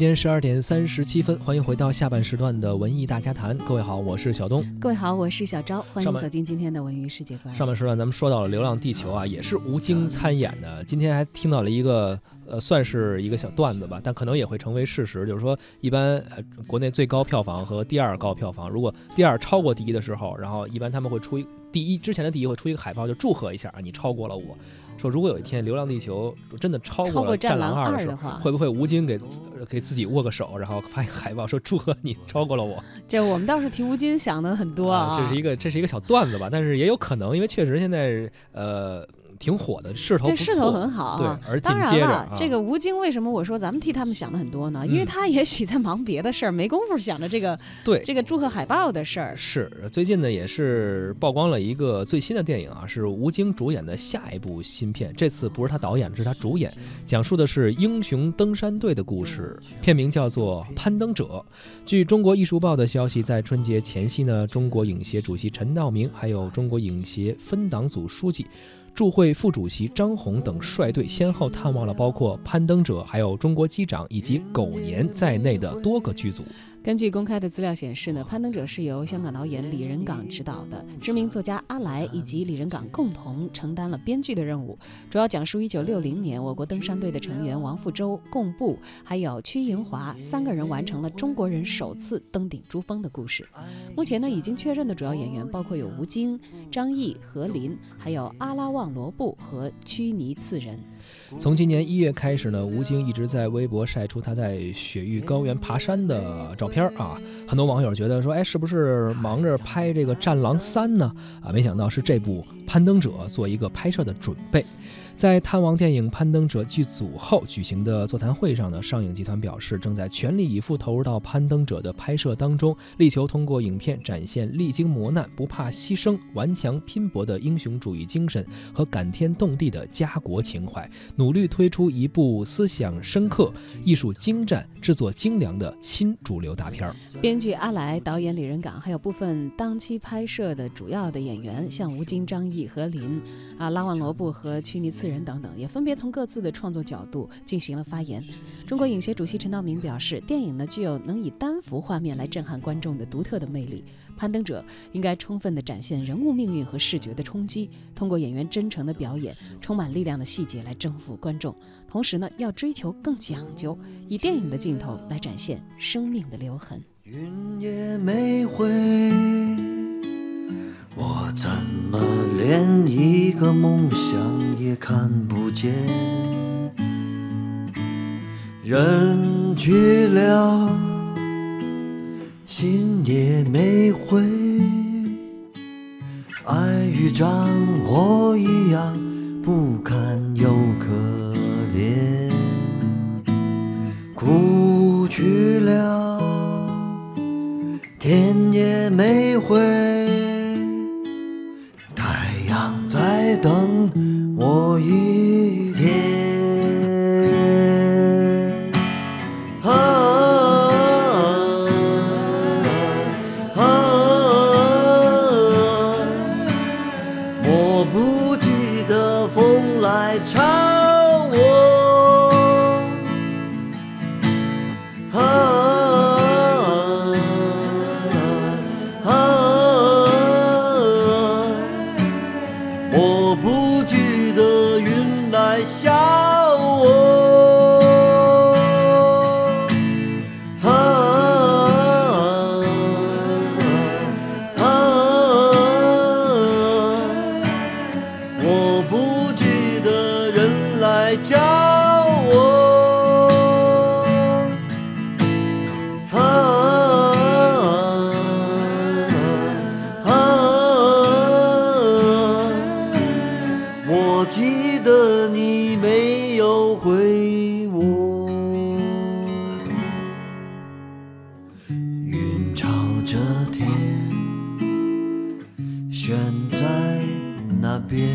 间十二点三十七分，欢迎回到下半时段的文艺大家谈。各位好，我是小东。各位好，我是小昭，欢迎走进今天的文娱世界观。上半时段咱们说到了《流浪地球》啊，也是吴京参演的。今天还听到了一个呃，算是一个小段子吧，但可能也会成为事实。就是说，一般呃，国内最高票房和第二高票房，如果第二超过第一的时候，然后一般他们会出一第一之前的第一会出一个海报，就祝贺一下啊，你超过了我。说如果有一天《流浪地球》真的超超过了《战狼狼二》的话时候，会不会吴京给给自己握个手，然后发一个海报说祝贺你超过了我？这我们倒是替吴京想的很多啊，这是一个这是一个小段子吧，但是也有可能，因为确实现在呃挺火的，势头这势头很好啊。对，而紧接着啊这个吴京为什么我说咱们替他们想的很多呢？因为嗯他也许在忙别的事儿，没工夫想着这个 对这个祝贺海报的事儿。是最近呢也是曝光了一个最新的电影啊，是吴京主演的下一部新片，这次不是他导演，是他主演，讲述的是英雄登山队的故事，片名叫做《攀登者》。据中国艺术报的消息，在春节前夕呢，中国影协主席陈道明，还有中国影协分党组书记。驻会副主席张宏等率队先后探望了包括《攀登者》、还有《中国机长》以及《狗年》在内的多个剧组。根据公开的资料显示呢，《攀登者》是由香港导演李仁港执导的，知名作家阿来以及李仁港共同承担了编剧的任务，主要讲述1960年我国登山队的成员王富洲、贡布还有屈银华三个人完成了中国人首次登顶珠峰的故事。目前呢，已经确认的主要演员包括有吴京、张译、何林，还有阿拉旺罗布和屈尼次人。从今年一月开始呢，吴京一直在微博晒出他在雪域高原爬山的照片儿啊。很多网友觉得说，哎，是不是忙着拍这个《战狼三》呢？啊，没想到是这部《攀登者》做一个拍摄的准备。在探望电影《攀登者》剧组后举行的座谈会上呢，上影集团表示正在全力以赴投入到《攀登者》的拍摄当中，力求通过影片展现历经磨难、不怕牺牲、顽强拼搏的英雄主义精神和感天动地的家国情怀，努力推出一部思想深刻、艺术精湛、制作精良的新主流大片儿。编据阿来、导演李仁港，还有部分当期拍摄的主要的演员，像吴京、张译、何林、啊拉万罗布和屈尼次仁等等，也分别从各自的创作角度进行了发言。中国影协主席陈道明表示，电影呢具有能以单幅画面来震撼观众的独特的魅力。攀登者应该充分地展现人物命运和视觉的冲击，通过演员真诚的表演、充满力量的细节来征服观众。同时呢，要追求更讲究，以电影的镜头来展现生命的留痕。云也没回，我怎么连一个梦想也看不见？人去了，心也没回，爱与战火一样不堪又可怜。哭去了，天也没回，太阳在等我一天。啊啊迫不记得风来笑我记得你没有回我，云朝着天，悬在那边，